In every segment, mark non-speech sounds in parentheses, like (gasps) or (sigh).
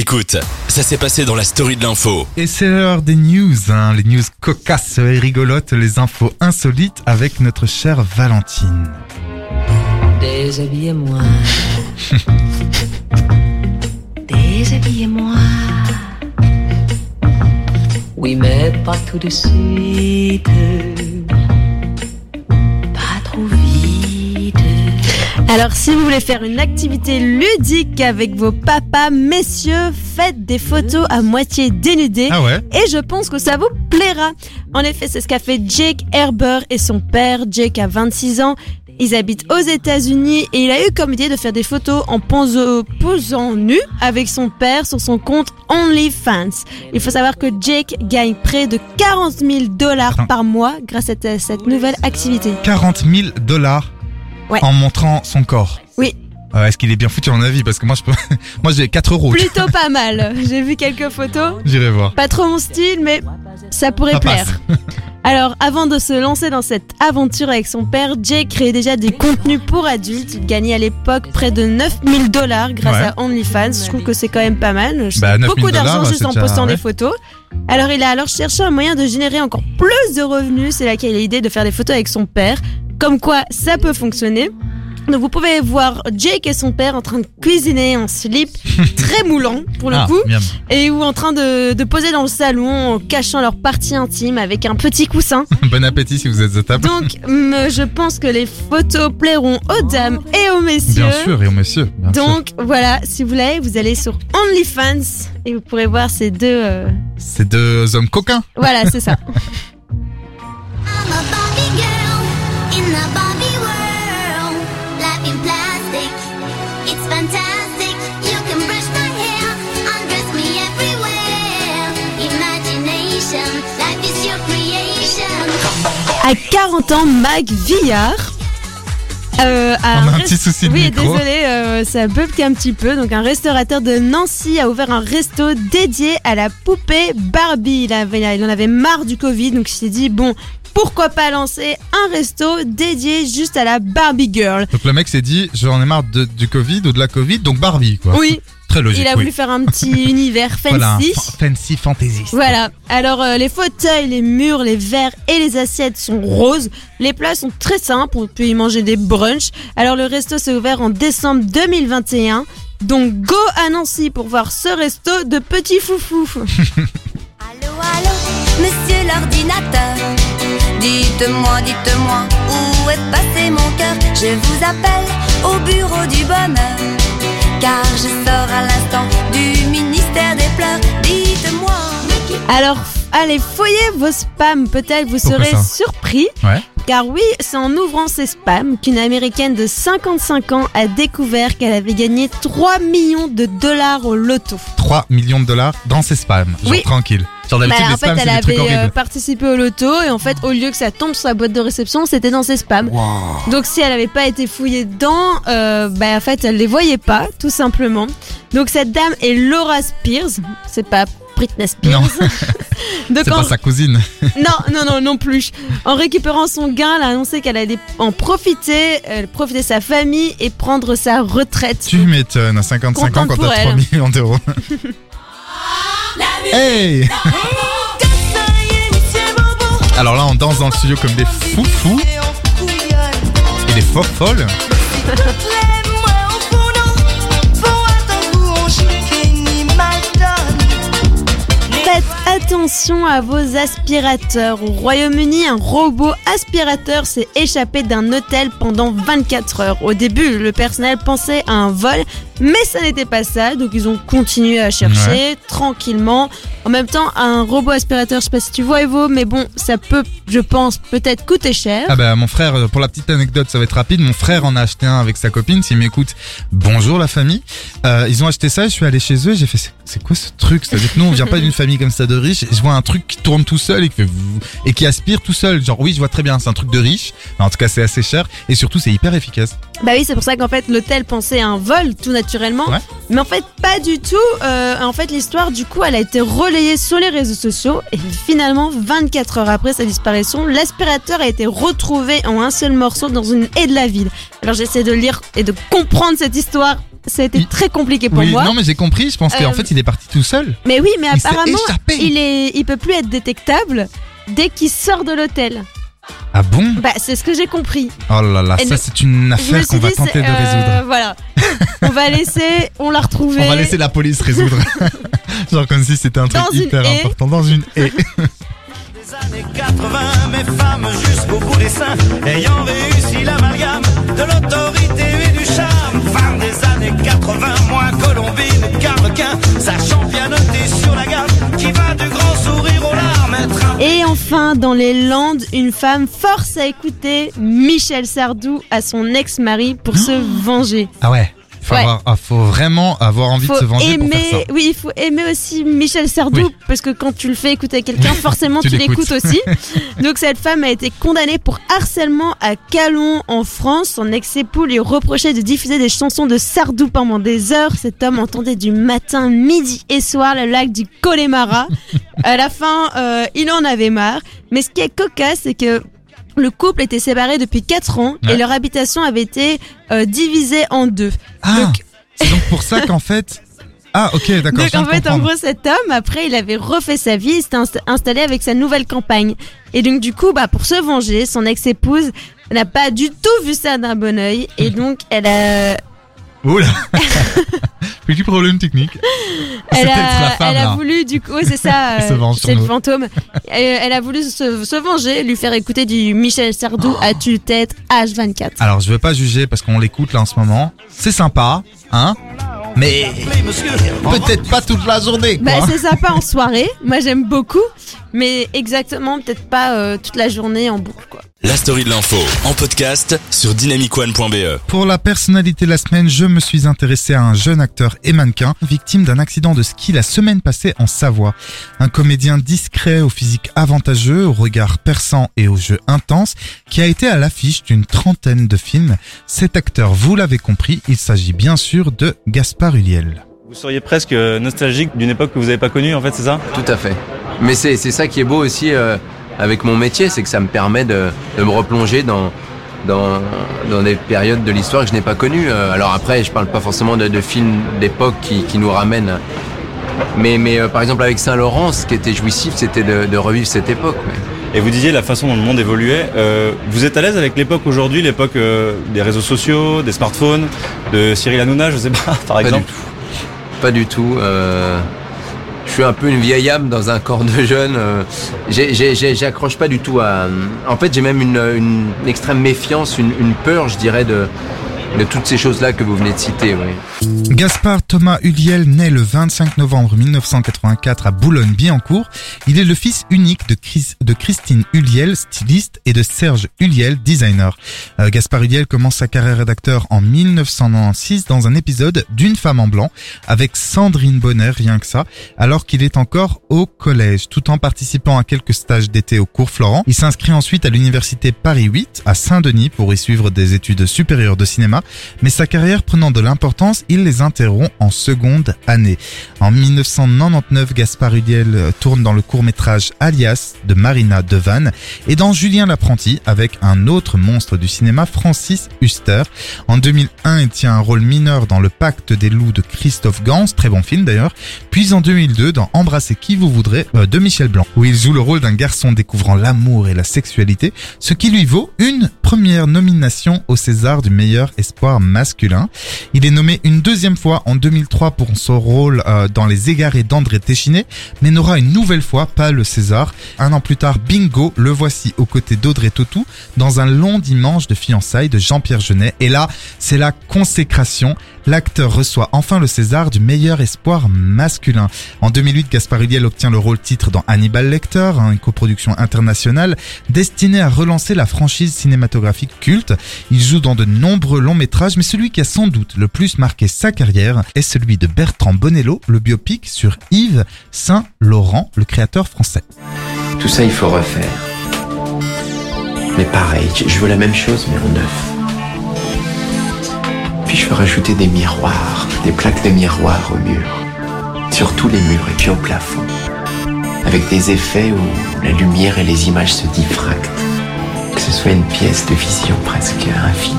Écoute, ça s'est passé dans la story de l'info. Et c'est l'heure des news, hein, les news cocasses et rigolotes, les infos insolites avec notre chère Valentine. Déshabillez-moi. (laughs) Déshabillez-moi. Oui, mais pas tout de suite. Alors si vous voulez faire une activité ludique avec vos papas, messieurs, faites des photos à moitié dénudées. Ah ouais Et je pense que ça vous plaira. En effet, c'est ce qu'a fait Jake Herber et son père. Jake a 26 ans. Ils habitent aux États-Unis et il a eu comme idée de faire des photos en ponzo- posant nu avec son père sur son compte OnlyFans. Il faut savoir que Jake gagne près de 40 000 dollars par mois grâce à cette nouvelle activité. 40 000 dollars Ouais. en montrant son corps. Oui. Euh, Est-ce qu'il est bien foutu en avis? Parce que moi, je peux... (laughs) moi j'ai 4 euros. Plutôt pas mal. J'ai vu quelques photos. J'irai voir. Pas trop mon style, mais ça pourrait Ça plaire. (laughs) Alors, avant de se lancer dans cette aventure avec son père, Jake créait déjà des contenus pour adultes. Il gagnait à l'époque près de 9000 dollars grâce Ouais. à OnlyFans. Je trouve que c'est quand même pas mal. Je Bah, sais 9 000 beaucoup d'argent dollars, juste en postant ouais. des photos. Alors, il a alors cherché un moyen de générer encore plus de revenus. C'est là qu'il a l'idée de faire des photos avec son père. Comme quoi, ça peut fonctionner. Donc vous pouvez voir Jake et son père en train de cuisiner en slip (laughs) très moulant pour le ah, coup miam. et ou en train de, de poser dans le salon en cachant leur partie intime avec un petit coussin. (laughs) Bon appétit si vous êtes à table. Donc je pense que les photos plairont aux dames et aux messieurs. Bien sûr, et au monsieur. bien sûr. Donc voilà, si vous voulez, vous allez sur OnlyFans et vous pourrez voir ces deux. euh, C'est deux hommes coquins. Voilà, c'est ça. (laughs) À 40 ans, Mag Villard. euh, a On a un petit souci de Oui, micro. désolé, euh, ça bug un petit peu. Donc, un restaurateur de Nancy a ouvert un resto dédié à la poupée Barbie. Il, avait, il en avait marre du Covid, donc il s'est dit bon, pourquoi pas lancer un resto dédié juste à la Barbie Girl. Donc le mec s'est dit, j'en ai marre de- du Covid ou de la Covid, donc Barbie quoi. Oui, Très logique. il a oui. voulu faire un petit (laughs) univers fancy. Voilà, fa- fancy fantasy. Voilà. Alors euh, les fauteuils, les murs, les verres et les assiettes sont roses. Les plats sont très simples. On peut y manger des brunchs. Alors le resto s'est ouvert en décembre 2021. Donc go à Nancy pour voir ce resto de petits foufous. (laughs) Allô, allô, monsieur l'ordinateur. Dites-moi, dites-moi, où est passé mon cœur? Je vous appelle au bureau du bonheur. Car je sors à l'instant du ministère des pleurs. Dites-moi. Alors allez fouiller vos spams. Peut-être vous Pourquoi serez surpris. Ouais. Car oui, c'est en ouvrant ses spams qu'une américaine de 55 ans a découvert qu'elle avait gagné 3 millions de dollars au loto. 3 millions de dollars dans ses spams. Genre Oui. tranquille. Genre Bah, les en fait, spams, elle avait euh, participé au loto et en fait, au lieu que ça tombe sur sa boîte de réception, c'était dans ses spams. Donc, si elle n'avait pas été fouillée dedans, euh, bah, en fait, elle les voyait pas, tout simplement. Donc, cette dame est Laura Spears. C'est pas Britney Spears. Non. (laughs) Donc, C'est en- pas sa cousine. (laughs) non, non, non, non plus. En récupérant son gain, elle a annoncé qu'elle allait en profiter, euh, profiter de sa famille et prendre sa retraite. Tu m'étonnes, à 55 ans quand t'as 3 elle. millions d'euros. (laughs) hey Alors là, on danse dans le studio comme des foufous et des faux folles. Attention à vos aspirateurs. Au Royaume-Uni, un robot aspirateur s'est échappé d'un hôtel pendant 24 heures. Au début, le personnel pensait à un vol, mais ça n'était pas ça. Donc ils ont continué à chercher tranquillement. En même temps, un robot aspirateur, je sais pas si tu vois Evo, mais bon, ça peut, je pense, peut-être coûter cher. Ah bah mon frère, euh, pour la petite anecdote, ça va être rapide. Mon frère en a acheté un avec sa copine. S'il m'écoute, bonjour la famille. Euh, ils ont acheté ça. Je suis allé chez eux. et J'ai fait, c'est- quoi ce truc? C'est-à-dire que nous, on vient pas d'une famille comme ça de riche. Je vois un truc qui tourne tout seul et qui fait vous- et qui aspire tout seul. Genre oui, je vois très bien. C'est un truc de riche. En tout cas, c'est assez cher et surtout, c'est hyper efficace. Bah oui, c'est pour ça qu'en fait l'hôtel pensait à un vol tout naturellement, Ouais. mais en fait pas du tout. Euh, en fait l'histoire du coup elle a été relayée sur les réseaux sociaux et finalement 24 heures après sa disparition, l'aspirateur a été retrouvé en un seul morceau dans une haie de la ville. Alors j'essaie de lire et de comprendre cette histoire ça a été très compliqué pour Oui, moi. non mais j'ai compris, je pense qu'en Euh, fait il est parti tout seul. Mais oui, mais Il apparemment, il est, il peut plus être détectable dès qu'il sort de l'hôtel. Ah bon Bah, c'est ce que j'ai compris. Oh là là, Et ça c'est une affaire qu'on va tenter de euh, résoudre. Voilà. on va laisser, on l'a retrouvé. On va laisser la police résoudre. (laughs) Genre comme si c'était un truc Dans une hyper haie. important dans une haie. Des années 80, mes femmes jusqu'au bout des seins, ayant réussi l'amalgame de l'autorité et du charme. Femme des années 80, moins colombine qu'arlequin, sachant enfin, dans les Landes, une femme force à écouter Michel Sardou à son ex-mari pour se venger. Ah ouais. Faut, Ouais. avoir- ah, faut vraiment avoir envie Faut de se venger aimer, pour faire ça. oui, il faut aimer aussi Michel Sardou Oui. parce que quand tu le fais écouter à quelqu'un, (laughs) forcément Tu l'écoutes aussi. (laughs) Donc cette femme a été condamnée pour harcèlement à Calon en France. Son ex-époux lui reprochait de diffuser des chansons de Sardou pendant des heures. Cet homme entendait du matin, midi et soir le lac du Connemara. (laughs) à la fin, euh, il en avait marre. Mais ce qui est cocasse, c'est que le couple était séparé depuis 4 ans Ouais. et leur habitation avait été euh, divisée en deux. Ah, Donc- c'est donc pour ça qu'en fait. Ah ok, d'accord. (laughs) Donc viens en de fait, en comprendre. gros, cet homme, après, il avait refait sa vie, il s'était inst- installé avec sa nouvelle campagne. Et donc du coup, bah, pour se venger, son ex-épouse n'a pas du tout vu ça d'un bon oeil. Et (laughs) donc, elle a, Oula (laughs) Petit problème technique. (laughs) C'est elle peut-être a, la femme elle a là. voulu, du coup, c'est ça, (laughs) euh, c'est le fantôme. (laughs) Elle, elle a voulu se, se venger, lui faire écouter du Michel Sardou Oh. à tue-tête H24. Alors je veux pas juger parce qu'on l'écoute là en ce moment. C'est sympa, hein Mais peut-être pas toute la journée quoi. Bah, c'est sympa en soirée, moi j'aime beaucoup, mais exactement, peut-être pas euh, toute la journée en boucle, quoi. La story de l'info en podcast sur dynamicone.be. Pour la personnalité de la semaine, je me suis intéressé à un jeune acteur et mannequin victime d'un accident de ski la semaine passée en Savoie. Un comédien discret au physique avantageux, au regard perçant et au jeu intense, qui a été à l'affiche d'une trentaine de films. Cet acteur, vous l'avez compris, il s'agit bien sûr de Gaspard Ulliel. Vous seriez presque euh, nostalgique d'une époque que vous n'avez pas connue, en fait, c'est ça? Tout à fait. Mais c'est c'est ça qui est beau aussi euh, avec mon métier, c'est que ça me permet de, de me replonger dans, dans, dans des périodes de l'histoire que je n'ai pas connues. Euh, alors après, je parle pas forcément de, de films d'époque qui, qui nous ramènent. Mais, mais euh, par exemple avec Saint-Laurent, ce qui était jouissif, c'était de, de revivre cette époque. Et vous disiez la façon dont le monde évoluait. euh, vous êtes à l'aise avec l'époque aujourd'hui, l'époque euh, des réseaux sociaux, des smartphones, de Cyril Hanouna, je sais pas, (laughs) par Pas exemple? Pas du tout. euh, je suis un peu une vieille âme dans un corps de jeune. euh, J'accroche pas du tout à. En fait, j'ai même une, extrême méfiance, une, peur, je dirais, de, toutes ces choses-là que vous venez de citer. Gaspard Thomas Ulliel naît le 25 novembre 1984 à Boulogne-Billancourt. Il est le fils unique de, Chris- de Christine Ulliel, styliste, et de Serge Ulliel, designer. Euh, Gaspard Ulliel commence sa carrière d'acteur en 1996 dans un épisode d'Une femme en blanc avec Sandrine Bonner, rien que ça, alors qu'il est encore au collège. Tout en participant à quelques stages d'été au cours Florent, il s'inscrit ensuite à l'université Paris 8 à Saint-Denis pour y suivre des études supérieures de cinéma mais sa carrière prenant de l'importance, il les interrompt en seconde année. En 1999, Gaspard Ulliel euh, tourne dans le court-métrage Alias de Marina Devanne et dans Julien l'apprenti avec un autre monstre du cinéma, Francis Huster. En 2001, il tient un rôle mineur dans Le Pacte des loups de Christophe Gans, très bon film d'ailleurs, puis en 2002 dans Embrasser qui vous voudrez euh, de Michel Blanc, où il joue le rôle d'un garçon découvrant l'amour et la sexualité, ce qui lui vaut une première nomination au César du meilleur espoir masculin. Il est nommé une deuxième fois en 2003 pour son rôle euh, dans Les Égarés d'André Téchiné, mais n'aura une nouvelle fois pas le César. Un an plus tard, bingo, le voici aux côtés d'Audrey Tautou dans un long dimanche de fiançailles de Jean-Pierre Jeunet. Et là, c'est la consécration. L'acteur reçoit enfin le César du meilleur espoir masculin. En 2008, Gaspard Ulliel obtient le rôle titre dans Hannibal Lecter, hein, une coproduction internationale destinée à relancer la franchise cinématographique culte. Il joue dans de nombreux longs métrages, mais celui qui a sans doute le plus marqué sa carrière est celui de Bertrand Bonello, le biopic sur Yves Saint-Laurent, le créateur français. Tout ça, il faut refaire. Mais pareil, je veux la même chose, mais en neuf. Puis je veux rajouter des miroirs, des plaques de miroirs au mur. Sur tous les murs et puis au plafond. Avec des effets où la lumière et les images se diffractent. Que ce soit une pièce de vision presque infinie.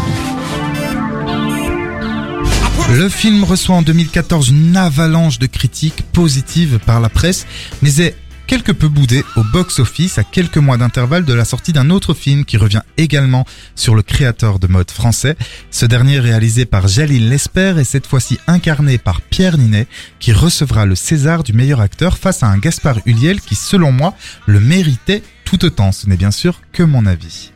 Le film reçoit en 2014 une avalanche de critiques positives par la presse, mais est quelque peu boudé au box-office à quelques mois d'intervalle de la sortie d'un autre film qui revient également sur le créateur de mode français. Ce dernier réalisé par Jalil Lesper et cette fois-ci incarné par Pierre Ninet qui recevra le César du meilleur acteur face à un Gaspard Ulliel qui selon moi le méritait tout autant. Ce n'est bien sûr que mon avis.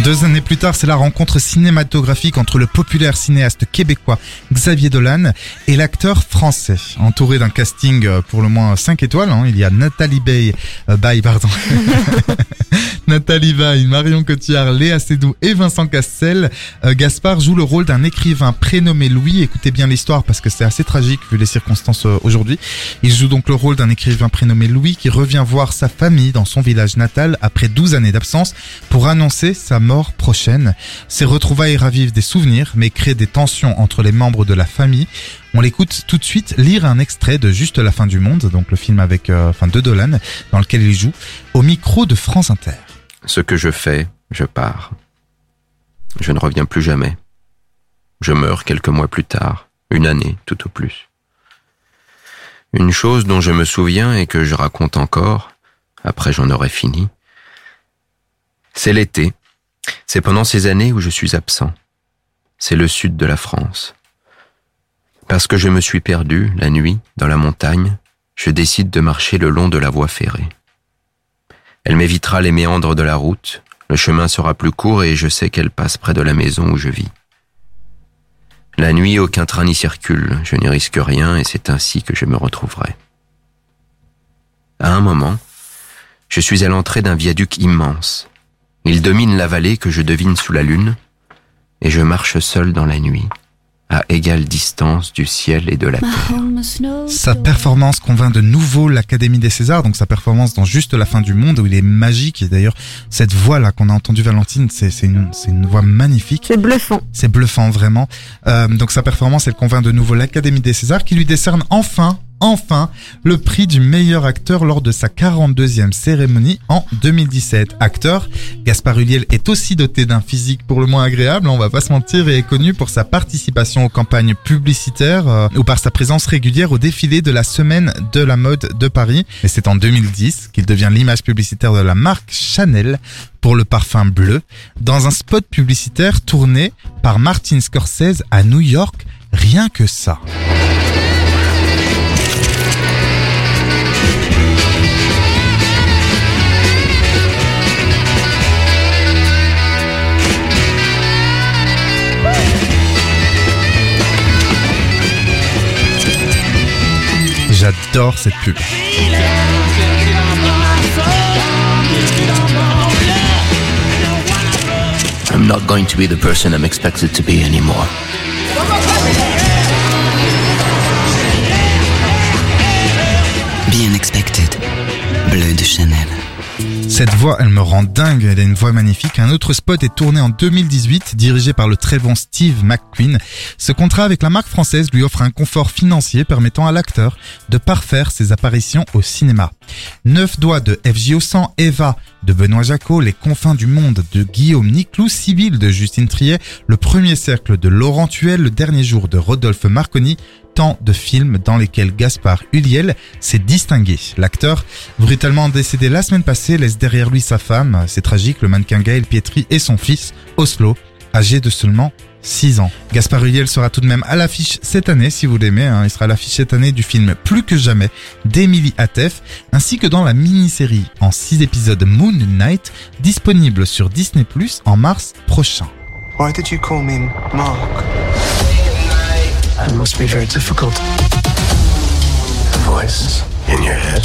Deux années plus tard, c'est la rencontre cinématographique entre le populaire cinéaste québécois Xavier Dolan et l'acteur français. Entouré d'un casting euh, pour le moins 5 étoiles, hein, il y a Nathalie Bay, euh, pardon. (laughs) Nathalie Baye, Marion Cotillard, Léa Seydoux et Vincent Castel. Euh, Gaspard joue le rôle d'un écrivain prénommé Louis. Écoutez bien l'histoire parce que c'est assez tragique vu les circonstances euh, aujourd'hui. Il joue donc le rôle d'un écrivain prénommé Louis qui revient voir sa famille dans son village natal après 12 années d'absence pour annoncer sa mort prochaine. Ces retrouvailles ravivent des souvenirs mais créent des tensions entre les membres de la famille. On l'écoute tout de suite lire un extrait de Juste la fin du monde, donc le film avec, euh, enfin de Dolan, dans lequel il joue, au micro de France Inter. Ce que je fais, je pars. Je ne reviens plus jamais. Je meurs quelques mois plus tard, une année tout au plus. Une chose dont je me souviens et que je raconte encore, après j'en aurai fini, c'est l'été. C'est pendant ces années où je suis absent. C'est le sud de la France. Parce que je me suis perdu, la nuit, dans la montagne, je décide de marcher le long de la voie ferrée. Elle m'évitera les méandres de la route, le chemin sera plus court et je sais qu'elle passe près de la maison où je vis. La nuit, aucun train n'y circule, je n'y risque rien et c'est ainsi que je me retrouverai. À un moment, je suis à l'entrée d'un viaduc immense. Il domine la vallée que je devine sous la lune, et je marche seul dans la nuit, à égale distance du ciel et de la terre. Sa performance convainc de nouveau l'Académie des Césars, donc sa performance dans Juste la fin du monde où il est magique et d'ailleurs cette voix là qu'on a entendue Valentine, c'est c'est une, c'est une voix magnifique. C'est bluffant. C'est bluffant vraiment. Euh, donc sa performance, elle convainc de nouveau l'Académie des Césars qui lui décerne enfin, enfin, le prix du meilleur acteur lors de sa 42e cérémonie en 2017. Acteur, Gaspard Ulliel est aussi doté d'un physique pour le moins agréable, on va pas se mentir, et est connu pour sa participation aux campagnes publicitaires euh, ou par sa présence régulière au défilé de la semaine de la mode de Paris. Et c'est en 2010 qu'il devient l'image publicitaire de la marque Chanel pour le parfum bleu dans un spot publicitaire tourné par Martin Scorsese à New York. Rien que ça. J'adore cette pub. I'm not going to be the person I'm expected to be anymore. Bien expected. Bleu de Chanel. Cette voix, elle me rend dingue, elle a une voix magnifique. Un autre spot est tourné en 2018, dirigé par le très bon Steve McQueen. Ce contrat avec la marque française lui offre un confort financier permettant à l'acteur de parfaire ses apparitions au cinéma. Neuf doigts de FJ 100, Eva de Benoît Jacot, Les confins du monde de Guillaume Niclou, Sibylle de Justine Triet, Le premier cercle de Laurent Tuel, Le dernier jour de Rodolphe Marconi, tant de films dans lesquels Gaspard Ulliel s'est distingué. L'acteur, brutalement décédé la semaine passée, laisse derrière lui sa femme, c'est tragique, le mannequin Gaël Pietri et son fils, Oslo, âgé de seulement 6 ans. Gaspard Ulliel sera tout de même à l'affiche cette année, si vous l'aimez. hein. Il sera à l'affiche cette année du film Plus que jamais d'Emily Atef, ainsi que dans la mini-série en 6 épisodes Moon Knight, disponible sur Disney Plus en mars prochain. It must be very difficult. The voice in your head.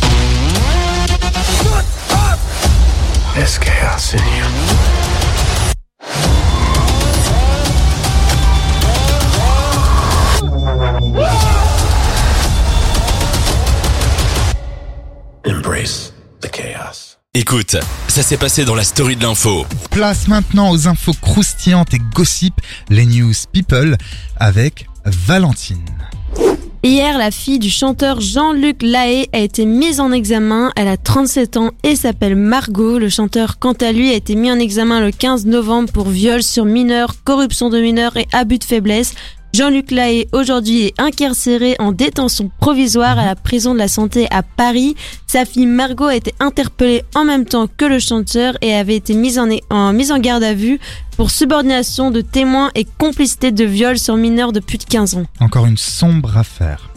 There's chaos in you. Embrace the chaos. Écoute, ça s'est passé dans la story de l'info. Place maintenant aux infos croustillantes et gossip, les news people, avec Valentine. Hier, la fille du chanteur Jean-Luc Lahaye a été mise en examen. Elle a 37 ans et s'appelle Margot. Le chanteur, quant à lui, a été mis en examen le 15 novembre pour viol sur mineur, corruption de mineurs et abus de faiblesse. Jean-Luc Lahaye, aujourd'hui, est incarcéré en détention provisoire à la prison de la santé à Paris. Sa fille Margot a été interpellée en même temps que le chanteur et avait été mise en, mise en garde à vue pour subordination de témoins et complicité de viol sur mineurs de plus de 15 ans. Encore une sombre affaire.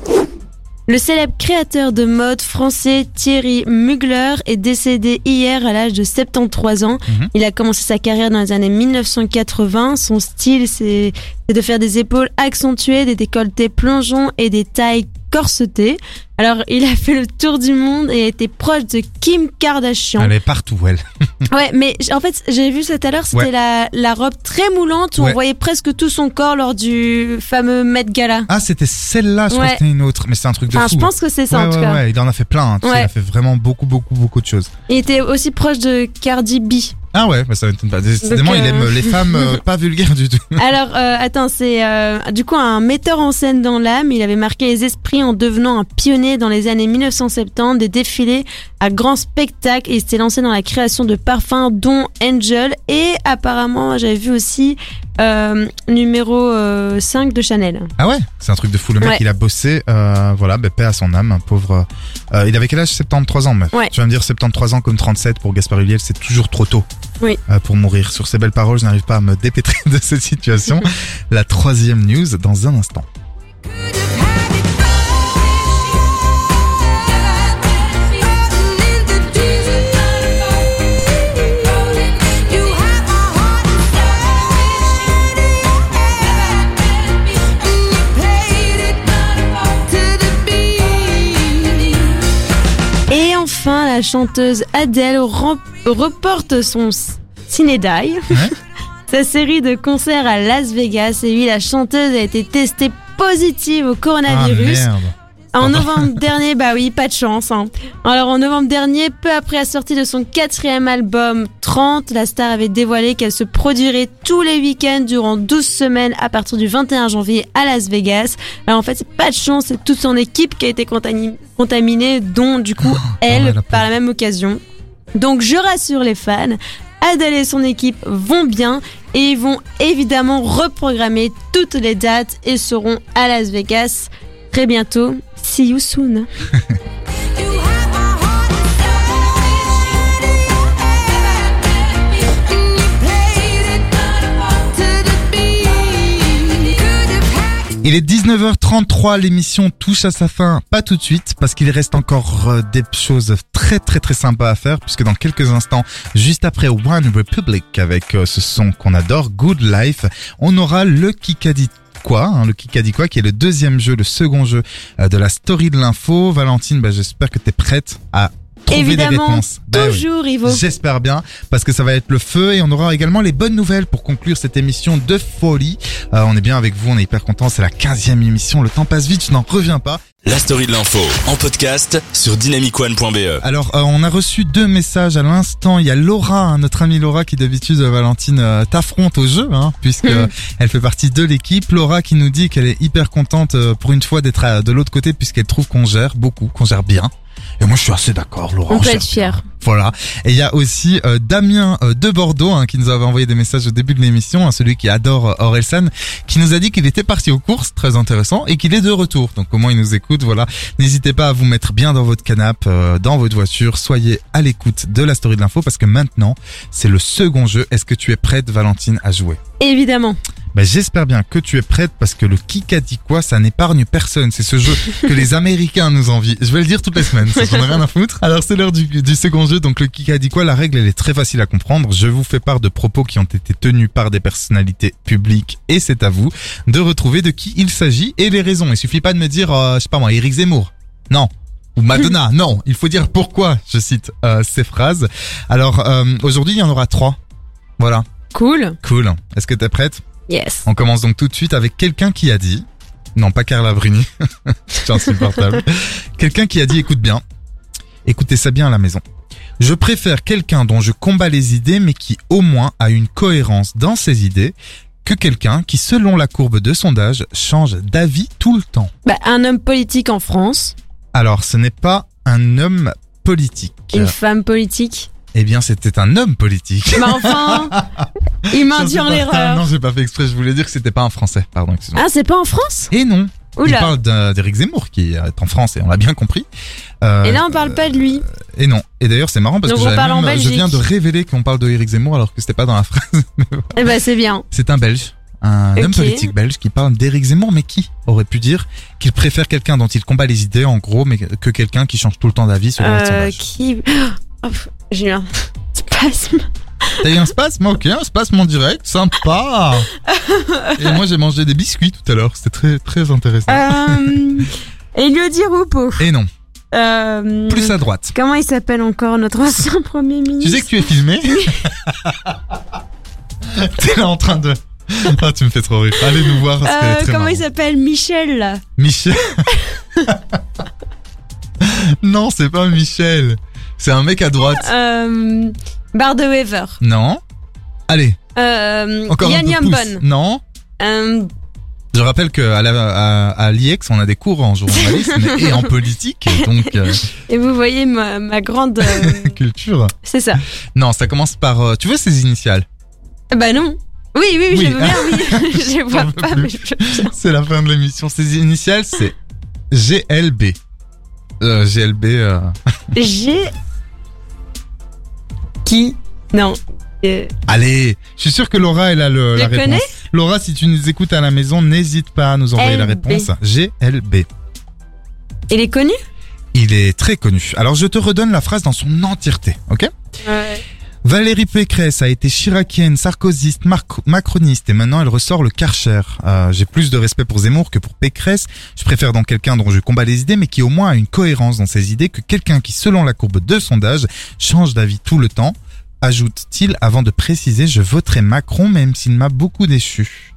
Le célèbre créateur de mode français Thierry Mugler est décédé hier à l'âge de 73 ans. Mhm. Il a commencé sa carrière dans les années 1980. Son style, c'est c'est de faire des épaules accentuées, des décolletés plongeons et des tailles corsetées. Alors, il a fait le tour du monde et était proche de Kim Kardashian. Elle est partout, elle. (laughs) Ouais, mais en fait, j'ai vu ça tout à l'heure, c'était Ouais. la, la robe très moulante où Ouais. on voyait presque tout son corps lors du fameux Met Gala. Ah, c'était celle-là, je crois que c'était une autre. Mais c'est un truc de Enfin, fou. je pense que c'est ça ouais, en tout cas. ouais, il en a fait plein. hein. Tu sais, Ouais. Il a fait vraiment beaucoup, beaucoup, beaucoup de choses. Il était aussi proche de Cardi B. Ah ouais, bah ça m'étonne pas. Décidément, il euh, aime les femmes euh, (laughs) pas vulgaires du tout. (laughs) Alors, euh, attends, c'est euh, du coup un metteur en scène dans l'âme. Il avait marqué les esprits en devenant un pionnier dans les années 1970 des défilés à grand spectacle et il s'est lancé dans la création de parfums dont Angel et apparemment j'avais vu aussi euh, numéro euh, 5 de Chanel. Ah ouais, c'est un truc de fou. Le mec, Ouais. il a bossé, euh, voilà, bah, paix à son âme, un pauvre. euh, il avait quel âge? 73 ans, meuf. Ouais. Tu vas me dire 73 ans comme 37 pour Gaspard Ulliel, c'est toujours trop tôt. Oui. euh, pour mourir. Sur ces belles paroles, je n'arrive pas à me dépêtrer de cette situation. (laughs) La troisième news dans un instant. Et enfin, la chanteuse Adele rem- reporte son ciné-die. (laughs) Sa série de concerts à Las Vegas. Et oui, la chanteuse a été testée positive au Ah coronavirus. merde. En novembre (laughs) dernier, bah oui, pas de chance. hein. Alors en novembre dernier, peu après la sortie de son quatrième album 30, la star avait dévoilé qu'elle se produirait tous les week-ends durant 12 semaines à partir du 21 janvier à Las Vegas. Alors en fait, c'est pas de chance, c'est toute son équipe qui a été contami- contaminée, dont du coup elle ouais, la par la même occasion. Donc je rassure les fans, Adèle et son équipe vont bien et ils vont évidemment reprogrammer toutes les dates et seront à Las Vegas très bientôt. See you soon. (laughs) Il est 19h33, l'émission touche à sa fin, pas tout de suite, parce qu'il reste encore euh, des choses très très très sympas à faire, puisque dans quelques instants, juste après One Republic, avec euh, ce son qu'on adore, Good Life, on aura le Kikadi quoi, hein, le Kikadi quoi, qui est le deuxième jeu, le second jeu euh, de la story de l'info. Valentine, bah, j'espère que t'es prête à trouver des Évidemment, réponses. Oui. toujours Ivo. J'espère bien, parce que ça va être le feu et on aura également les bonnes nouvelles pour conclure cette émission de folie. Euh, on est bien avec vous, on est hyper contents, c'est la 15e émission, le temps passe vite, je n'en reviens pas. La story de l'info en podcast sur dynamicone.be. Alors, euh, on a reçu deux messages à l'instant. Il y a Laura, hein, notre amie Laura, qui d'habitude, euh, Valentine, euh, t'affronte au jeu, hein, puisque euh, elle fait partie de l'équipe. Laura qui nous dit qu'elle est hyper contente euh, pour une fois d'être de l'autre côté, puisqu'elle trouve qu'on gère beaucoup, qu'on gère bien. Et moi, je suis assez d'accord, Laura. On peut gère être fier. Voilà. Et il y a aussi euh, Damien euh, de Bordeaux hein, qui nous avait envoyé des messages au début de l'émission, hein, celui qui adore euh, Orelsan, qui nous a dit qu'il était parti aux courses, très intéressant, et qu'il est de retour. Donc comment il nous écoute, voilà. N'hésitez pas à vous mettre bien dans votre canapé, euh, dans votre voiture, soyez à l'écoute de la story de l'info parce que maintenant c'est le second jeu. Est-ce que tu es prête, Valentine, à jouer? Évidemment. Ben, j'espère bien que tu es prête parce que le qui a dit quoi, ça n'épargne personne. C'est ce jeu (laughs) que les Américains nous envient. Je vais le dire toutes les semaines, ça j'en ai rien à foutre. Alors c'est l'heure du, du second jeu, donc le qui a dit quoi, la règle elle est très facile à comprendre. Je vous fais part de propos qui ont été tenus par des personnalités publiques et c'est à vous de retrouver de qui il s'agit et les raisons. Il suffit pas de me dire, euh, je sais pas moi, Eric Zemmour. Non. Ou Madonna. (laughs) non. Il faut dire pourquoi je cite euh, ces phrases. Alors euh, aujourd'hui il y en aura trois. Voilà. Cool. Cool. Est-ce que t'es prête? Yes. on commence donc tout de suite avec quelqu'un qui a dit, non pas Carla Bruni, (laughs) c'est insupportable, quelqu'un qui a dit écoute bien, écoutez ça bien à la maison. Je préfère quelqu'un dont je combats les idées mais qui au moins a une cohérence dans ses idées que quelqu'un qui, selon la courbe de sondage, change d'avis tout le temps Bah, un homme politique en France, Alors, ce n'est pas un homme politique. une femme politique. Eh bien, c'était un homme politique. Mais enfin, (laughs) il c'est en pas- Ah, erreur. non, j'ai pas fait exprès. Je voulais dire que c'était pas un Français. Pardon, excuse-moi. Ah, c'est pas en France? Et non. Il Oula. parle d'un- d'Éric Zemmour qui est en France et on l'a bien compris. Euh, Et là, on parle pas de lui. Et non. Et d'ailleurs, c'est marrant parce Donc, que on j'avais parle en même- je Belgique. viens de révéler qu'on parle de Éric Zemmour alors que c'était pas dans la phrase. (laughs) Eh ben, c'est bien. C'est un Belge. Un Ok. homme politique belge qui parle d'Éric Zemmour, mais qui aurait pu dire qu'il préfère quelqu'un dont il combat les idées, en gros, mais que quelqu'un qui change tout le temps d'avis selon le Euh, sondage. qui? (gasps) Oh, pff, J'ai eu un spasme. T'as eu un spasme Ok, un spasme en direct, sympa (laughs) Et moi j'ai mangé des biscuits tout à l'heure, c'était très très intéressant. Euh, Elodie Roupeau. Et non, Euh, plus à droite. Comment il s'appelle encore notre ancien (laughs) premier ministre? Tu sais que tu es filmé? (laughs) T'es là en train de... Ah, tu me fais trop rire. Allez nous voir parce qu'elle est Euh, très Comment il s'appelle? Michel là Michel. non, c'est pas Michel. C'est un mec à droite. euh, Bar de Weaver. Non. Allez, Euh, encore Yann un peu. Non. Euh, Je rappelle qu'à à, à l'IEX, on a des cours en journalisme et en politique, donc euh, (laughs) et vous voyez ma, ma grande. euh, (laughs) culture. c'est ça. Non, ça commence par... euh, tu veux ces initiales? Bah non. Oui, oui, Oui. je veux bien, oui. (laughs) je vois J'en peux pas, plus. mais je. C'est la fin de l'émission. Ces initiales, c'est GLB. Euh, GLB... euh, J'ai. Qui Non. Euh, Allez, je suis sûr que Laura, elle a le, la le réponse. connais Laura, si tu nous écoutes à la maison, n'hésite pas à nous envoyer la LB. réponse. GLB. il est connu Il est très connu. Alors, je te redonne la phrase dans son entièreté, ok? Ouais. Valérie Pécresse a été chiracienne, sarkozyste, macroniste et maintenant elle ressort le Karcher. Euh, J'ai plus de respect pour Zemmour que pour Pécresse. Je préfère donc quelqu'un dont je combats les idées mais qui au moins a une cohérence dans ses idées que quelqu'un qui, selon la courbe de sondage, change d'avis tout le temps. Ajoute-t-il avant de préciser je voterai Macron même s'il m'a beaucoup déçu.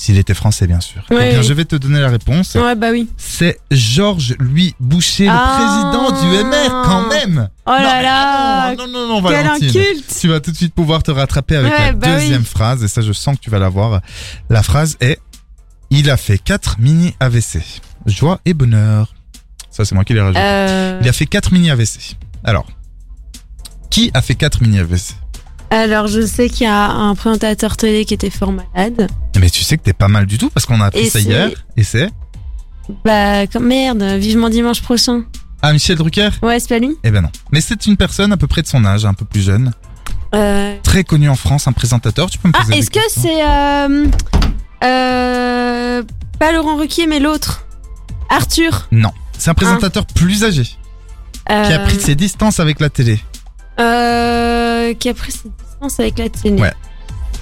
S'il était français bien sûr. Ouais, eh bien oui. je vais te donner la réponse. Ouais, bah oui. C'est Georges Louis Boucher, Ah. le président du MR quand même. Oh Non, là là ah non, non, non, Valentine. inculte Tu vas tout de suite pouvoir te rattraper avec Ouais, la bah oui. deuxième phrase, et ça je sens que tu vas l'avoir. La phrase est Il a fait 4 mini AVC. Joie et bonheur. Ça c'est moi qui l'ai rajouté. Euh, Il a fait 4 mini AVC. Alors, qui a fait 4 mini AVC Alors, je sais qu'il y a un présentateur télé qui était fort malade. Mais tu sais que t'es pas mal du tout parce qu'on a appris Et ça c'est- hier. Et c'est Bah, comme merde, vivement dimanche prochain. Ah, Michel Drucker? Ouais, c'est pas lui Eh ben non. Mais c'est une personne à peu près de son âge, un peu plus jeune. euh... Très connu en France, un présentateur. Tu peux me Ah, poser des est-ce que questions? c'est. Euh... Euh... Pas Laurent Ruquier, mais l'autre? Arthur? Non. C'est un présentateur plus âgé. euh... Qui a pris ses distances avec la télé. Euh... Qui a pris ses distances avec la télé. Ouais.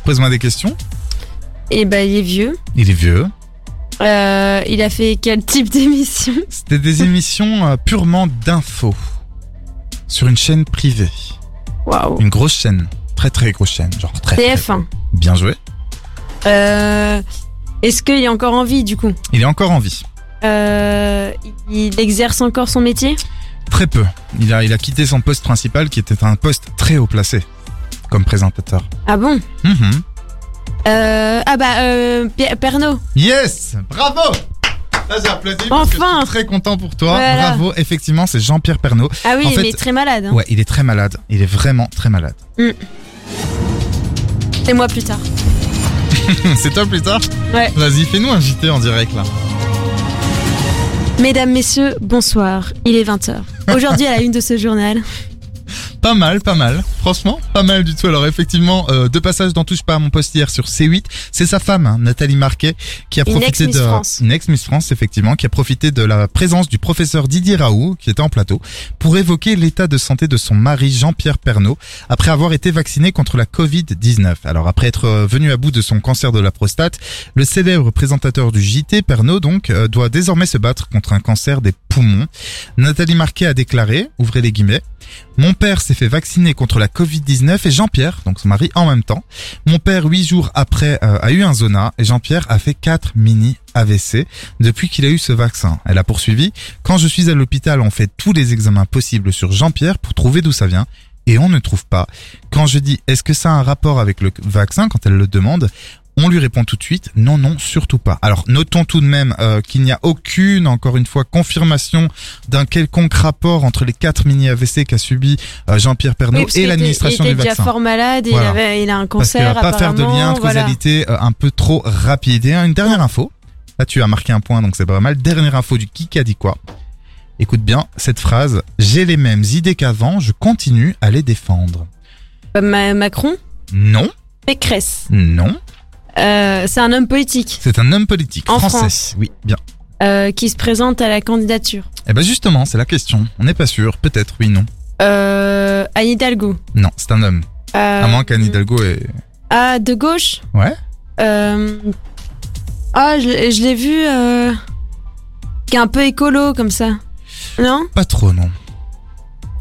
Pose-moi des questions. Et bah, il est vieux. Il est vieux. Euh... Il a fait quel type d'émission? C'était des émissions euh, purement d'infos. Sur une chaîne privée. Waouh. Une grosse chaîne. Très très grosse chaîne. Genre très. très- TF1. Bien joué. Euh... Est-ce qu'il est encore en vie, du coup? Il est encore en vie. euh... Il exerce encore son métier? Très peu. Il a, il a quitté son poste principal qui était un poste très haut placé. Comme présentateur. Ah bon Mhm. euh... Ah bah, euh... Pierre- Pernod. Yes Bravo Là j'ai applaudi parce que Enfin je suis très content pour toi. Voilà. Bravo. Effectivement, c'est Jean-Pierre Pernaud. Ah oui, En fait- mais très malade. hein. Ouais, il est très malade. Il est vraiment très malade. Et moi plus tard. (laughs) c'est toi plus tard Ouais. Vas-y, fais-nous un JT en direct là. Mesdames, messieurs, bonsoir. Il est 20h. Aujourd'hui, à la une de ce journal. Pas mal, pas mal. Franchement, pas mal du tout. Alors effectivement, euh, deux passages dans Touche pas à mon poste hier sur C8. C'est sa femme, hein, Nathalie Marquet, qui a Une profité de France. une ex Miss France effectivement, qui a profité de la présence du professeur Didier Raoult, qui était en plateau, pour évoquer l'état de santé de son mari Jean-Pierre Pernaud après avoir été vacciné contre la Covid-19. Alors après être euh, venu à bout de son cancer de la prostate, le célèbre présentateur du JT Pernaud donc euh, doit désormais se battre contre un cancer des poumons. Nathalie Marquet a déclaré, ouvrez les guillemets, mon père s'est fait vacciner contre la Covid-19 et Jean-Pierre, donc son mari, en même temps. Mon père, huit jours après, euh, a eu un zona et Jean-Pierre a fait quatre mini AVC depuis qu'il a eu ce vaccin. Elle a poursuivi. Quand je suis à l'hôpital, on fait tous les examens possibles sur Jean-Pierre pour trouver d'où ça vient et on ne trouve pas. Quand je dis est-ce que ça a un rapport avec le vaccin, quand elle le demande, On lui répond tout de suite, non, non, surtout pas. Alors, notons tout de même euh, qu'il n'y a aucune, encore une fois, confirmation d'un quelconque rapport entre les quatre mini-AVC qu'a subi euh, Jean-Pierre Pernaut Oui, parce et l'administration était, il du était vaccin. déjà fort malade, Voilà. il, avait, il a un Parce cancer va pas faire de lien de voilà. causalité euh, un peu trop rapide. Et une dernière info. Là, tu as marqué un point, donc c'est pas mal. Dernière info du qui a dit quoi. Écoute bien cette phrase. J'ai les mêmes idées qu'avant, je continue à les défendre. Ma- Macron? Non, Pécresse. non. Euh, c'est un homme politique C'est un homme politique En français. France. Oui, bien. euh, qui se présente à la candidature. Eh ben justement, c'est la question. On n'est pas sûr. Peut-être, oui, non. Euh, Anne Hidalgo. Non, c'est un homme. À moins qu'Anne Hidalgo est... Ah, de gauche Ouais euh, Ah, je, l'ai- je l'ai vu. Qui est un peu écolo comme ça. Non? Pas trop, non.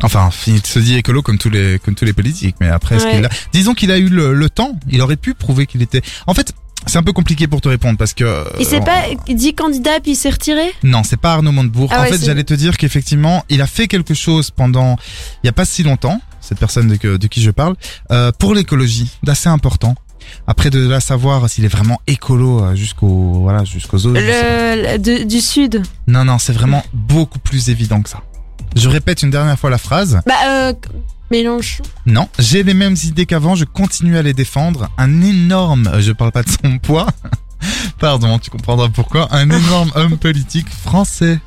Enfin, il se dit écolo comme tous les comme tous les politiques, mais après, Ouais. qu'il a Disons qu'il a eu le, le temps. Il aurait pu prouver qu'il était. En fait, c'est un peu compliqué pour te répondre parce que. Il s'est euh, pas dit candidat puis il s'est retiré? Non, c'est pas Arnaud Montebourg. Ah en ouais, fait, j'allais te dire qu'effectivement, il a fait quelque chose pendant il y a pas si longtemps. Cette personne de, que- de qui je parle euh, pour l'écologie, d'assez important. Après de là savoir s'il est vraiment écolo euh, jusqu'au voilà jusqu'aux autres. le, Du sud. Non, non, c'est vraiment beaucoup plus évident que ça. Je répète une dernière fois la phrase. Bah, euh, Mélenchon. Non, j'ai les mêmes idées qu'avant, je continue à les défendre. Un énorme, je parle pas de son poids, (laughs) pardon, tu comprendras pourquoi, un énorme (laughs) homme politique français.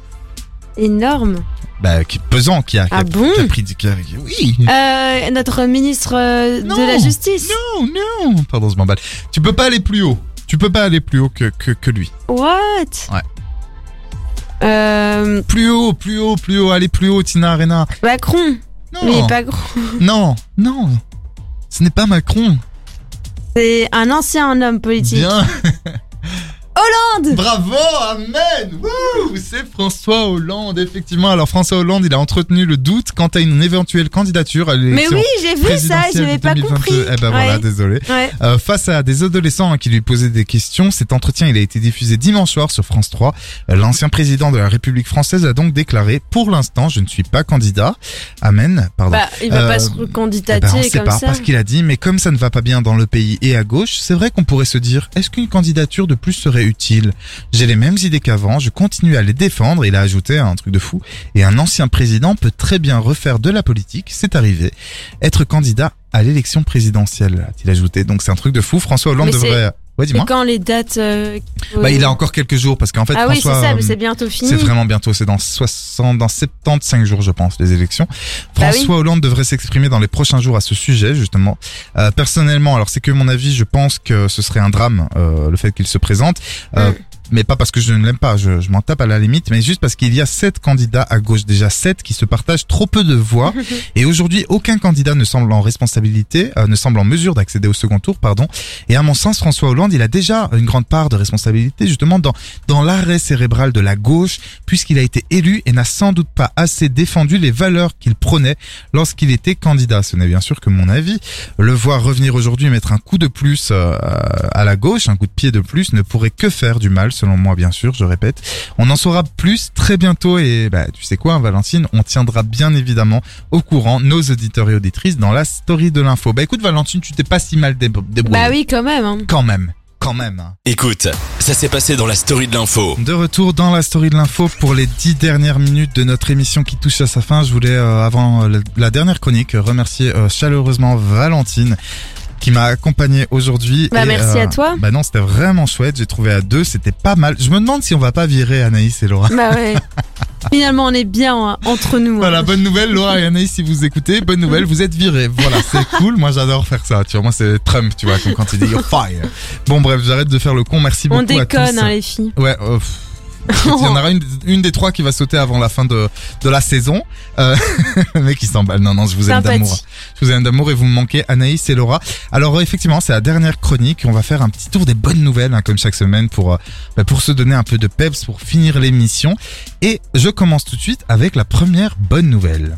Énorme. Bah, qui, pesant, qui a, qui a- Ah bon qui a pris du qui a- Oui Euh, notre ministre euh, Non. de la Justice. Non, non Pardon, je m'emballe. Tu peux pas aller plus haut. Tu peux pas aller plus haut que, que, que lui. What? Ouais. Euh, Plus haut, plus haut, plus haut, allez plus haut, Tina Arena. Macron. Non, Mais il est pas gros. non, non. Ce n'est pas Macron. C'est un ancien homme politique. Bien. (laughs) Hollande Bravo, amen C'est François Hollande, effectivement. Alors François Hollande, il a entretenu le doute quant à une éventuelle candidature à Mais l'élection oui, j'ai vu ça, présidentielle je n'avais de pas 2022. compris. Eh ben voilà, Ouais. désolé. Ouais. Euh, face à des adolescents hein, qui lui posaient des questions, cet entretien il a été diffusé dimanche soir sur France 3. Euh, L'ancien président de la République française a donc déclaré Pour l'instant, je ne suis pas candidat. Amen. Pardon. Bah, il va Euh, pas se eh recandidater ben, on sait comme pas ça. parce qu'il a dit, mais comme ça ne va pas bien dans le pays et à gauche, c'est vrai qu'on pourrait se dire, est-ce qu'une candidature de plus serait utile J'ai les mêmes idées qu'avant, je continue à les défendre. Il a ajouté un truc de fou. Et un ancien président peut très bien refaire de la politique, c'est arrivé. Être candidat à l'élection présidentielle, a-t-il ajouté. Donc c'est un truc de fou. François Hollande devrait. Ouais, Et quand les dates. euh, Bah, il a encore quelques jours parce qu'en fait, ah oui, c'est François. ça, mais euh, c'est bientôt fini. c'est vraiment bientôt, c'est dans 60, dans 75 jours, je pense, les élections. Bah François Hollande devrait s'exprimer dans les prochains jours à ce sujet, justement. Euh, personnellement, alors c'est que mon avis, je pense que ce serait un drame, euh, le fait qu'il se présente. Euh, Mm. Mais pas parce que je ne l'aime pas, je, je m'en tape à la limite, mais juste parce qu'il y a sept candidats à gauche, déjà sept qui se partagent trop peu de voix. (laughs) et aujourd'hui, aucun candidat ne semble en responsabilité, euh, ne semble en mesure d'accéder au second tour, pardon. Et à mon sens, François Hollande, il a déjà une grande part de responsabilité, justement, dans, dans l'arrêt cérébral de la gauche, puisqu'il a été élu et n'a sans doute pas assez défendu les valeurs qu'il prônait lorsqu'il était candidat. Ce n'est bien sûr que mon avis. Le voir revenir aujourd'hui et mettre un coup de plus euh, à la gauche, un coup de pied de plus, ne pourrait que faire du mal, selon moi, bien sûr, je répète. On en saura plus très bientôt et bah, tu sais quoi, hein, Valentine, on tiendra bien évidemment au courant nos auditeurs et auditrices dans la story de l'info. Bah écoute, Valentine, tu t'es pas si mal débr- débrouillée. Bah oui, quand même. hein. Quand même, quand même. Écoute, ça s'est passé dans la story de l'info. De retour dans la story de l'info pour les dix dernières minutes de notre émission qui touche à sa fin. Je voulais, euh, avant euh, la, dernière chronique, remercier euh, chaleureusement Valentine qui m'a accompagné aujourd'hui. Bah, Et, merci à toi. Bah non, c'était vraiment chouette. J'ai trouvé à deux, c'était pas mal. Je me demande si on va pas virer Anaïs et Laura. Bah ouais. (laughs) Finalement, on est bien hein, entre nous. hein. Voilà, bonne nouvelle, Laura et Anaïs, si vous écoutez, bonne nouvelle, vous êtes virés. Voilà, c'est (laughs) cool. Moi, j'adore faire ça. Tu vois, moi, c'est Trump, tu vois, comme quand il dit you're fire. Bon, bref, j'arrête de faire le con. Merci beaucoup On à tous. déconne, hein, les filles. Ouais, euh, il y en (laughs) aura une, une des trois qui va sauter avant la fin de, de la saison. Euh, (laughs) mec, il s'emballe. Non, non, je vous aime d'amour. Je vous aime d'amour et vous me manquez, Anaïs et Laura. Alors, effectivement, c'est la dernière chronique. On va faire un petit tour des bonnes nouvelles, hein, comme chaque semaine, pour, euh, bah, pour se donner un peu de peps, pour finir l'émission. Et je commence tout de suite avec la première bonne nouvelle.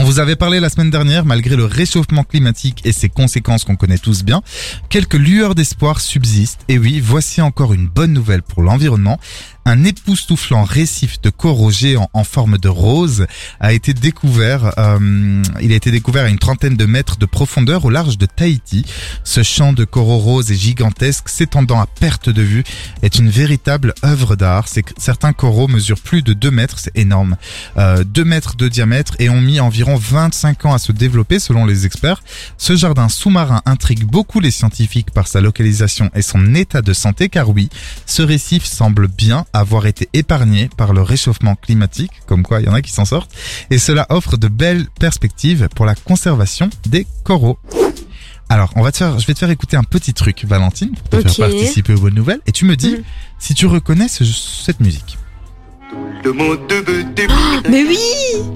On vous avait parlé la semaine dernière, malgré le réchauffement climatique et ses conséquences qu'on connaît tous bien, quelques lueurs d'espoir subsistent. Et oui, voici encore une bonne nouvelle pour l'environnement. Un époustouflant récif de coraux géants en forme de rose a été découvert. euh, il a été découvert à une trentaine de mètres de profondeur au large de Tahiti. Ce champ de coraux roses et gigantesque s'étendant à perte de vue est une véritable œuvre d'art. Certains coraux mesurent plus de 2 mètres, c'est énorme. Euh, 2 mètres de diamètre et ont mis environ 25 ans à se développer selon les experts. Ce jardin sous-marin intrigue beaucoup les scientifiques par sa localisation et son état de santé car oui, ce récif semble bien avoir été épargné par le réchauffement climatique, comme quoi il y en a qui s'en sortent, et cela offre de belles perspectives pour la conservation des coraux. Alors, on va te faire, je vais te faire écouter un petit truc, Valentine, pour te faire participer aux bonnes nouvelles, et tu me dis Mhm. si tu reconnais ce- cette musique. (gasps) Mais oui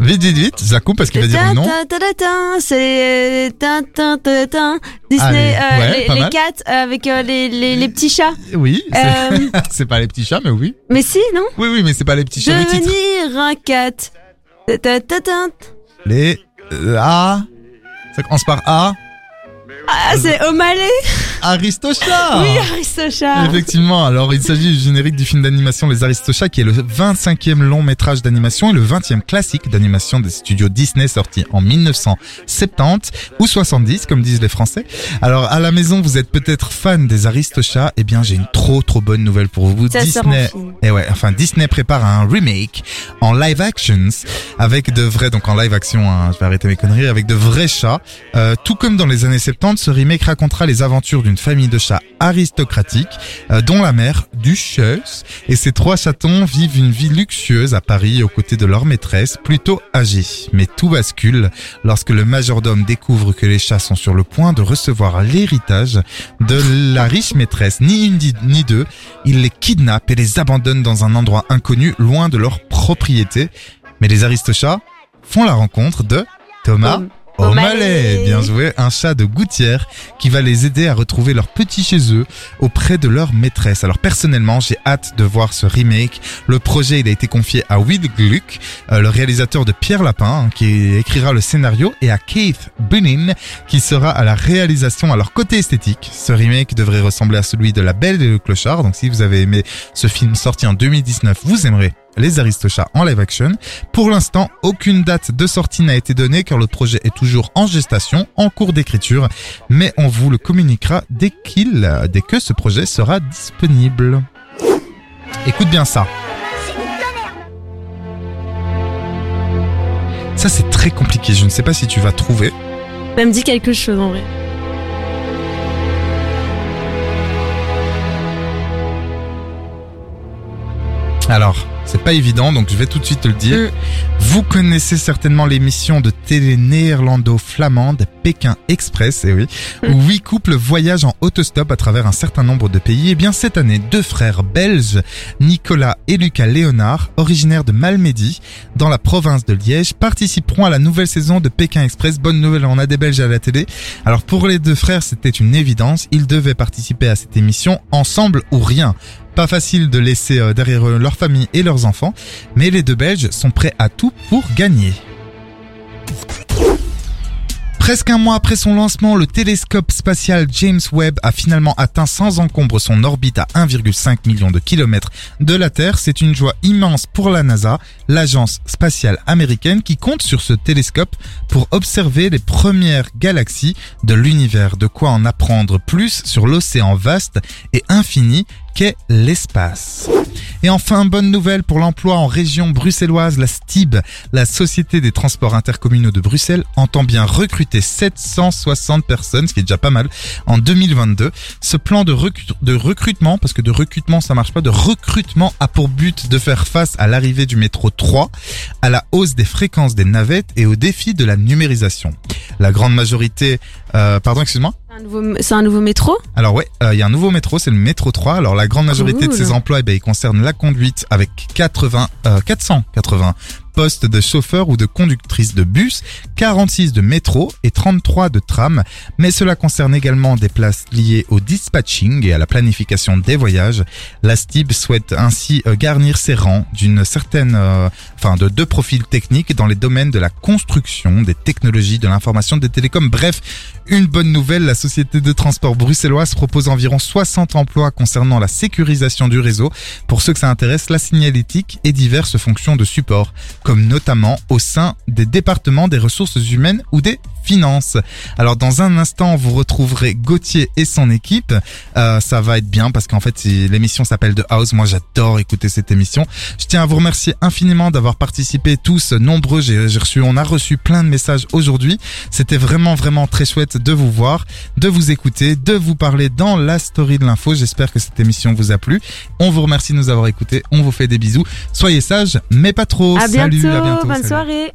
Vite, vite, vite, je la coupe parce qu'il va dire le ta- C'est euh, ta- ta- ta- ta- Disney, Allez, euh, ouais, les, pas les mal. euh, avec euh, les, les, les petits chats. Oui, c'est Euh, (laughs) c'est pas les petits chats, mais oui. mais si, non Oui, oui, mais c'est pas les petits chats. Le titre. Devenir un cat. Ta- ta- ta- ta. Les euh, A. Ça commence par A. Ah, c'est O'Malley Aristochats Oui, Aristochats Effectivement, alors il s'agit du générique du film d'animation Les Aristochats qui est le 25e long métrage d'animation et le 20e classique d'animation des studios Disney sorti en 1970 ou 70 comme disent les Français. Alors à la maison vous êtes peut-être fan des Aristochats, eh bien j'ai une trop trop bonne nouvelle pour vous. Ça Disney, et ouais, enfin Disney prépare un remake en live actions avec de vrais, donc en live action, hein, je vais arrêter mes conneries, avec de vrais chats. Euh, tout comme dans les années 70, ce remake racontera les aventures d'une famille de chats aristocratiques, euh, dont la mère, Duchesse, et ses trois chatons vivent une vie luxueuse à Paris aux côtés de leur maîtresse, plutôt âgée. Mais tout bascule lorsque le majordome découvre que les chats sont sur le point de recevoir l'héritage de la riche maîtresse, ni une ni deux. Il les kidnappe et les abandonne dans un endroit inconnu, loin de leur propriété. Mais les aristochats font la rencontre de Thomas O'Malley. O'Malley. Bien joué, un chat de gouttière qui va les aider à retrouver leur petit chez eux auprès de leur maîtresse. Alors personnellement, j'ai hâte de voir ce remake. Le projet, il a été confié à Will Gluck, euh, le réalisateur de Pierre Lapin, hein, qui écrira le scénario, et à Keith Bunin, qui sera à la réalisation. Alors côté esthétique, ce remake devrait ressembler à celui de La Belle et le Clochard. Donc si vous avez aimé ce film sorti en 2019, vous aimerez les Aristochats en live action. Pour l'instant, aucune date de sortie n'a été donnée car le projet est toujours en gestation, en cours d'écriture, mais on vous le communiquera dès qu'il, dès que ce projet sera disponible. Écoute bien ça. Ça c'est très compliqué, je ne sais pas si tu vas trouver. Ça me dit quelque chose en vrai. Alors, c'est pas évident, donc je vais tout de suite te le dire. Mm. Vous connaissez certainement l'émission de télé néerlando-flamande Pékin Express, et oui, Mm. où huit couples voyagent en autostop à travers un certain nombre de pays. Et bien cette année, deux frères belges, Nicolas et Lucas Léonard, originaires de Malmedy, dans la province de Liège, participeront à la nouvelle saison de Pékin Express. Bonne nouvelle, on a des Belges à la télé. Alors pour les deux frères, c'était une évidence. Ils devaient participer à cette émission ensemble ou rien. Pas facile de laisser euh, derrière eux leur famille et leurs enfants, mais les deux Belges sont prêts à tout pour gagner. Presque un mois après son lancement, le télescope spatial James Webb a finalement atteint sans encombre son orbite à 1,5 million de kilomètres de la Terre. C'est une joie immense pour la NASA, l'agence spatiale américaine, qui compte sur ce télescope pour observer les premières galaxies de l'univers. De quoi en apprendre plus sur l'océan vaste et infini qu'est l'espace. Et enfin, bonne nouvelle pour l'emploi en région bruxelloise, la STIB, la Société des Transports Intercommunaux de Bruxelles, entend bien recruter 760 personnes, ce qui est déjà pas mal, en 2022. Ce plan de, de recrutement, parce que de recrutement ça marche pas, de recrutement a pour but de faire face à l'arrivée du métro 3, à la hausse des fréquences des navettes et au défi de la numérisation. La grande majorité, euh, pardon, excuse-moi. C'est un nouveau, métro? Alors ouais, euh, il y a un nouveau métro, c'est le métro 3. Alors la grande majorité de ces emplois, eh ben, ils concernent la conduite avec 80, euh, 480 postes de chauffeurs ou de conductrices de bus, 46 de métro et 33 de tram. Mais cela concerne également des places liées au dispatching et à la planification des voyages. La STIB souhaite ainsi euh, garnir ses rangs d'une certaine, euh, enfin de deux profils techniques dans les domaines de la construction, des technologies, de l'information, des télécoms. Bref, une bonne nouvelle, la société de transport bruxelloise propose environ 60 emplois concernant la sécurisation du réseau. Pour ceux que ça intéresse, la signalétique et diverses fonctions de support, comme notamment au sein des départements des ressources humaines ou des finances. Alors dans un instant, vous retrouverez Gauthier et son équipe. Euh, ça va être bien parce qu'en fait, l'émission s'appelle The House. Moi, j'adore écouter cette émission. Je tiens à vous remercier infiniment d'avoir participé tous nombreux. J'ai j'ai reçu, on a reçu plein de messages aujourd'hui. C'était vraiment, vraiment très chouette de vous voir, de vous écouter, de vous parler dans la story de l'info. J'espère que cette émission vous a plu. On vous remercie de nous avoir écoutés. On vous fait des bisous. Soyez sages, mais pas trop. À Salut, bientôt, à bientôt. bonne salut. soirée.